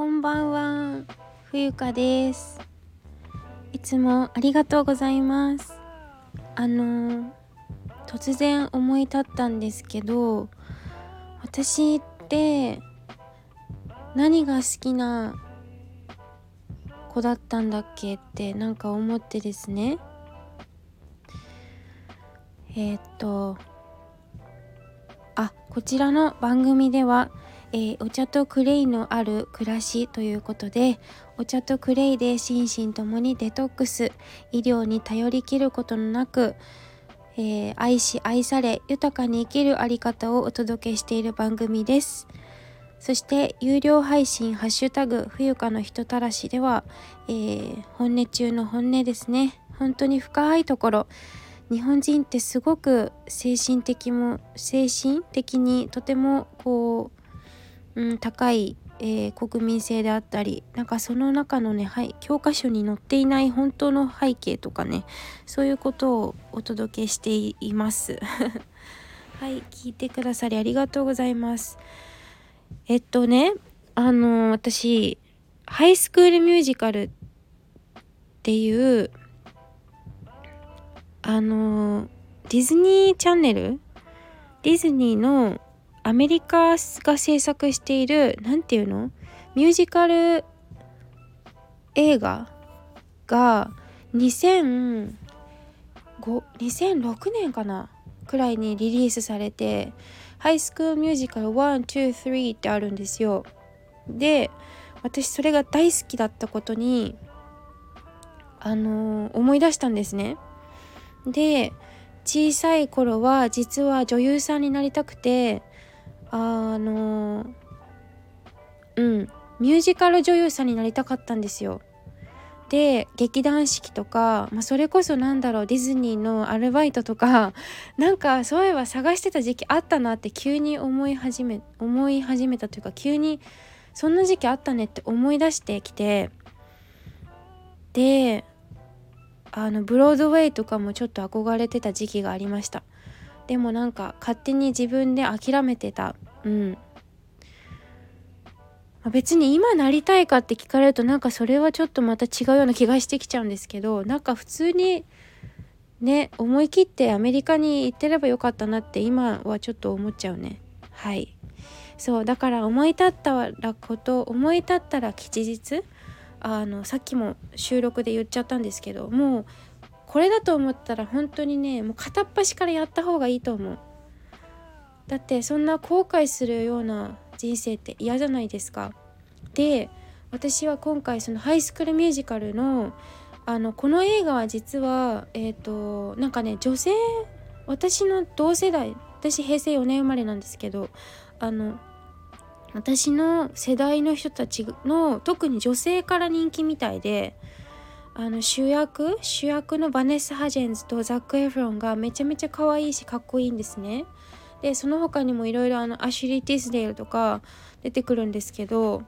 こんばんは、冬香です。いつもありがとうございます。あの突然思い立ったんですけど、私って何が好きな子だったんだっけってなんか思ってですね。えーっとあこちらの番組では、えーお茶とクレイのある暮らしということでお茶とクレイで心身ともにデトックス医療に頼りきることのなく、えー愛し愛され豊かに生きるあり方をお届けしている番組です。そして有料配信「ハッシュタグ冬香の人たらし」では、えー本音中の本音ですね。本当に深いところ。日本人ってすごく精神的も精神的にとてもこう、うん、高い、えー国民性であったりなんかその中のね、はい、教科書に載っていない本当の背景とかねそういうことをお届けしています。はい聞いてくださりありがとうございます。えっとねあの私ハイスクールミュージカルっていうあのディズニーチャンネルディズニーのアメリカが制作しているなんていうの？ミュージカル映画が2005 2006年かなくらいにリリースされてハイスクールミュージカル123ってあるんですよ。で私それが大好きだったことにあの思い出したんですね。で小さい頃は実は女優さんになりたくてあのうんミュージカル女優さんになりたかったんですよ。で劇団四季とか、まあ、それこそなんだろうディズニーのアルバイトとか なんかそういえば探してた時期あったなって急に思い始め思い始めたというか急にそんな時期あったねって思い出してきてであのブロードウェイとかもちょっと憧れてた時期がありましたでもなんか勝手に自分で諦めてた。うん、別に今なりたいかって聞かれるとなんかそれはちょっとまた違うような気がしてきちゃうんですけどなんか普通にね思い切ってアメリカに行ってればよかったなって今はちょっと思っちゃうね。はい。そうだから思い立ったらこと思い立ったら吉日？あのさっきも収録で言っちゃったんですけどもうこれだと思ったら本当にねもう片っ端からやった方がいいと思う。だってそんな後悔するような人生って嫌じゃないですか。で私は今回そのハイスクールミュージカルのあのこの映画は実はえっ、となんかね女性私の同世代私平成4年生まれなんですけどあの私の世代の人たちの特に女性から人気みたいであの主役主役のバネッサ・ハジェンズとザック・エフロンがめちゃめちゃ可愛いしかっこいいんですね。でその他にもいろいろアシュリー・ティスデールとか出てくるんですけど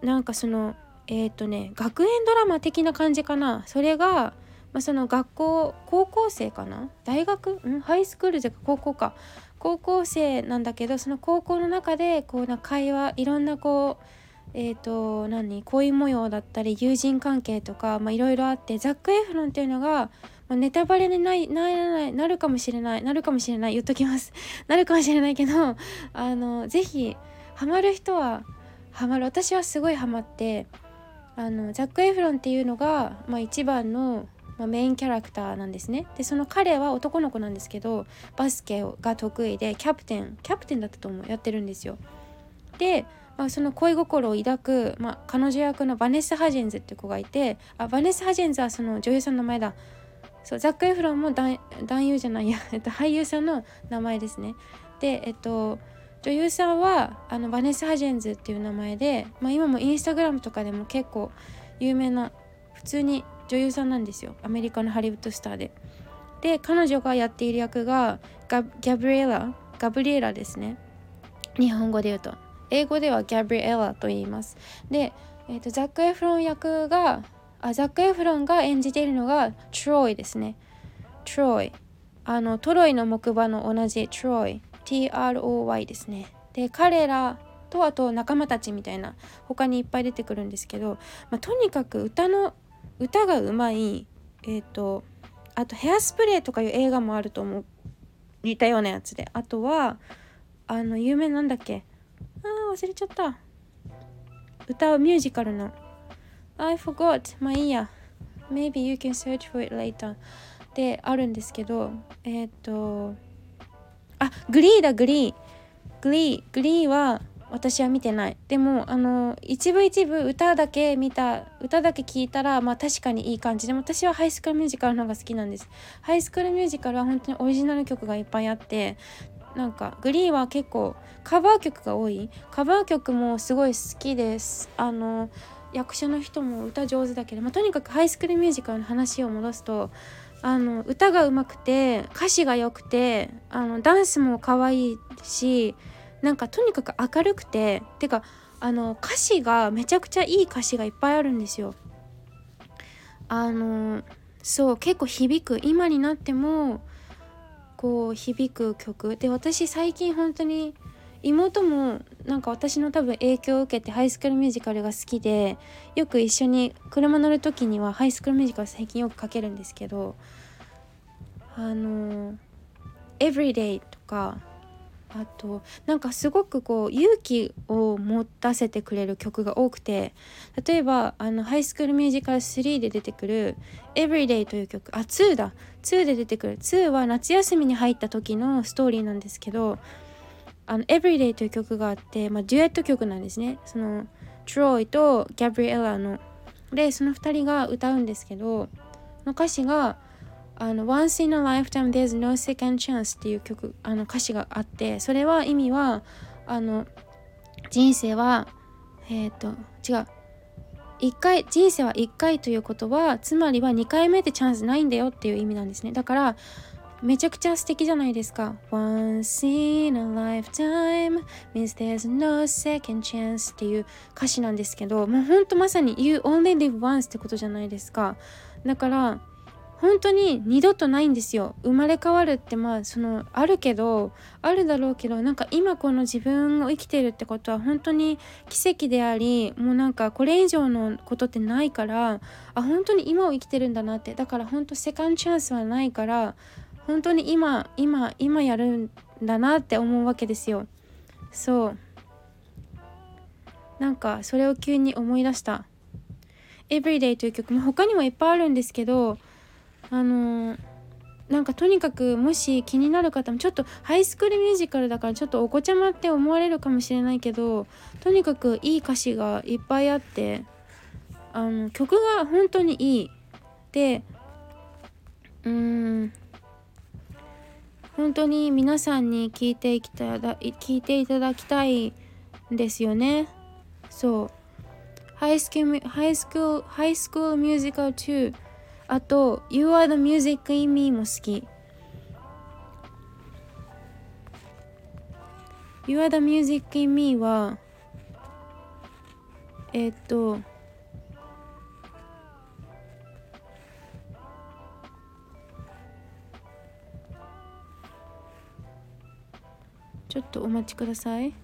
なんかそのえっ、とね学園ドラマ的な感じかな。それが、まあ、その学校高校生かな？大学？ん？ハイスクールじゃ高校か。高校生なんだけどその高校の中でこうな会話いろんなこうえー、と何恋模様だったり友人関係とかいろいろあってザック・エフロンっていうのが、まあ、ネタバレにないなないなるかもしれないなるかもしれない言っときます。なるかもしれないけどあのぜひハマる人はハマる。私はすごいハマってあのザック・エフロンっていうのが、まあ、一番の、まあ、メインキャラクターなんですね。でその彼は男の子なんですけどバスケが得意でキャプテンキャプテンだったと思うやってるんですよ。でまあ、その恋心を抱く、まあ、彼女役のバネッサ・ハジェンズって子がいてあバネッサ・ハジェンズはその女優さんの名前だ。そうザック・エフロンも男優じゃないや、えっと、俳優さんの名前ですね。でえっと女優さんはあのバネッサ・ハジェンズっていう名前で、まあ、今もインスタグラムとかでも結構有名な普通に女優さんなんですよ。アメリカのハリウッドスターで。で彼女がやっている役がガギャブリエラガブリエラですね。日本語で言うと。英語ではギャブリエラと言います。で、えー、とザック・エフロン役があザック・エフロンが演じているのがトロイですね。トロイあのトロイの木馬の同じトロイ TROY ですね。で彼らとあと仲間たちみたいな他にいっぱい出てくるんですけど、まあ、とにかく歌の歌がうまいえっ、ー、とあと「ヘアスプレー」とかいう映画もあると思う。似たようなやつで。あとはあの有名なんだっけ？忘れちゃった。歌うミュージカルの。I forgot まあいいや Maybe you can search for it later. であるんですけどえっ、ー、とあグリーだグリーグリーグリーは私は見てない。でもあの一部一部歌だけ見た歌だけ聞いたらまあ確かにいい感じ。でも私はハイスクールミュージカルの方が好きなんです。ハイスクールミュージカルは本当にオリジナル曲がいっぱいあってなんかグリーは結構カバー曲が多い。カバー曲もすごい好きです。あの役者の人も歌上手だけど、まあ、とにかくハイスクールミュージカルの話を戻すとあの歌がうまくて歌詞が良くてあのダンスも可愛いしなんかとにかく明るくててかあの歌詞がめちゃくちゃいい歌詞がいっぱいあるんですよ。あのそう結構響く。今になってもこう響く曲。で私最近本当に妹もなんか私の多分影響を受けてハイスクールミュージカルが好きでよく一緒に車乗る時にはハイスクールミュージカル最近よくかけるんですけどあの「Everyday」とかあとなんかすごくこう勇気を持たせてくれる曲が多くて例えばあのハイスクールミュージカル3で出てくる「Everyday」という曲あ2だ。2で出てくる。2は夏休みに入った時のストーリーなんですけどあの「Everyday」という曲があって、まあ、デュエット曲なんですね。そのトロイとギャブリエラの。でその2人が歌うんですけどの歌詞があの Once in a lifetime there's no second chance っていう曲あの歌詞があってそれは意味はあの人生はえっ、ー、と違う。一回人生は1回ということはつまりは2回目ってチャンスないんだよっていう意味なんですね。だからめちゃくちゃ素敵じゃないですか。Once in a lifetime means there's no second chance っていう歌詞なんですけどもうほんとまさに You only live once ってことじゃないですか。だから本当に二度とないんですよ。生まれ変わるってまあそのあるけどあるだろうけどなんか今この自分を生きてるってことは本当に奇跡でありもうなんかこれ以上のことってないからあ本当に今を生きてるんだなって。だから本当セカンドチャンスはないから本当に今今今やるんだなって思うわけですよ。そう。なんかそれを急に思い出した「Everyday」という曲。も他にもいっぱいあるんですけどあのー、なんかとにかくもし気になる方もちょっとハイスクールミュージカルだからちょっとお子ちゃまって思われるかもしれないけどとにかくいい歌詞がいっぱいあってあの曲が本当にいい。でうーん本当に皆さんに聞いていきた聞いていただきたいんですよね。そう。ハイスクールハイスクールハイスクールミュージカル2あと You are the music in me も好き You are the music in me はえっとちょっとお待ちください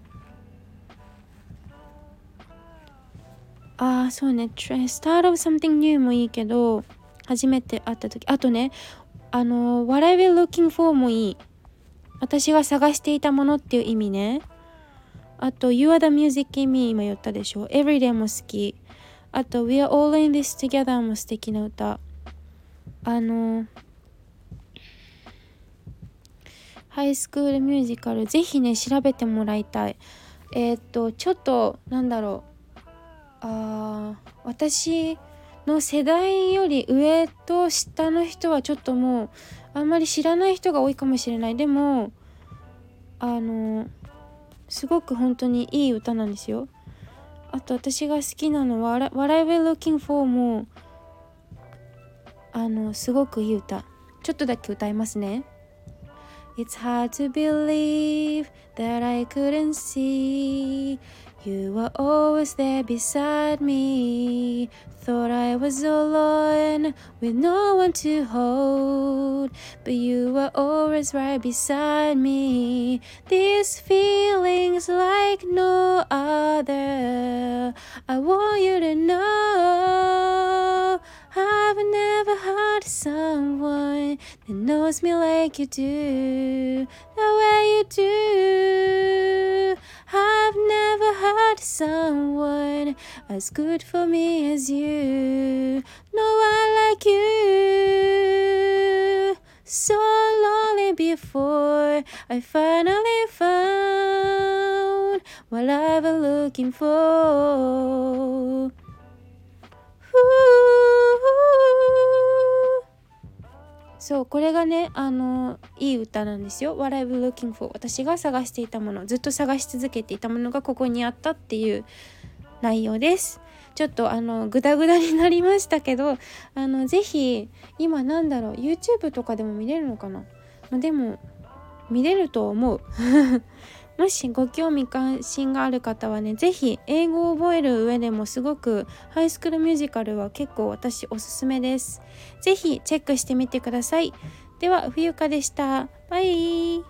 ああそうね Start of something new もいいけど初めて会った時あとねあの What I will looking for もいい。私が探していたものっていう意味ね。あと You are the music in me 今言ったでしょ。Everyday も好き。あと We are all in this together も素敵な歌。あのハイスクールミュージカルぜひね調べてもらいたい。えー、っとちょっとなんだろう。あ私の世代より上と下の人はちょっともうあんまり知らない人が多いかもしれない。でもあのすごく本当にいい歌なんですよ。あと私が好きなのは「What I Will Looking For」もあのすごくいい歌。ちょっとだけ歌いますね。It's hard to believe that I couldn't see You were always there beside me. Thought I was alone with no one to hold. But you were always right beside me. These feelings like no other. I want you to know I've never had someone that knows me like you do, the way you do. As good for me as you. No one like you. So lonely before I finally found what I've been looking for. Ooh. そうこれがねあのいい歌なんですよ「What I'm looking for」私が探していたものずっと探し続けていたものがここにあったっていう内容です。ちょっとあのグダグダになりましたけどあのぜひ今なんだろう YouTube とかでも見れるのかな、まあ、でも見れると思う。もしご興味関心がある方はね是非英語を覚える上でもすごくハイスクールミュージカルは結構私おすすめです。是非チェックしてみてください。では冬香でした。バイ。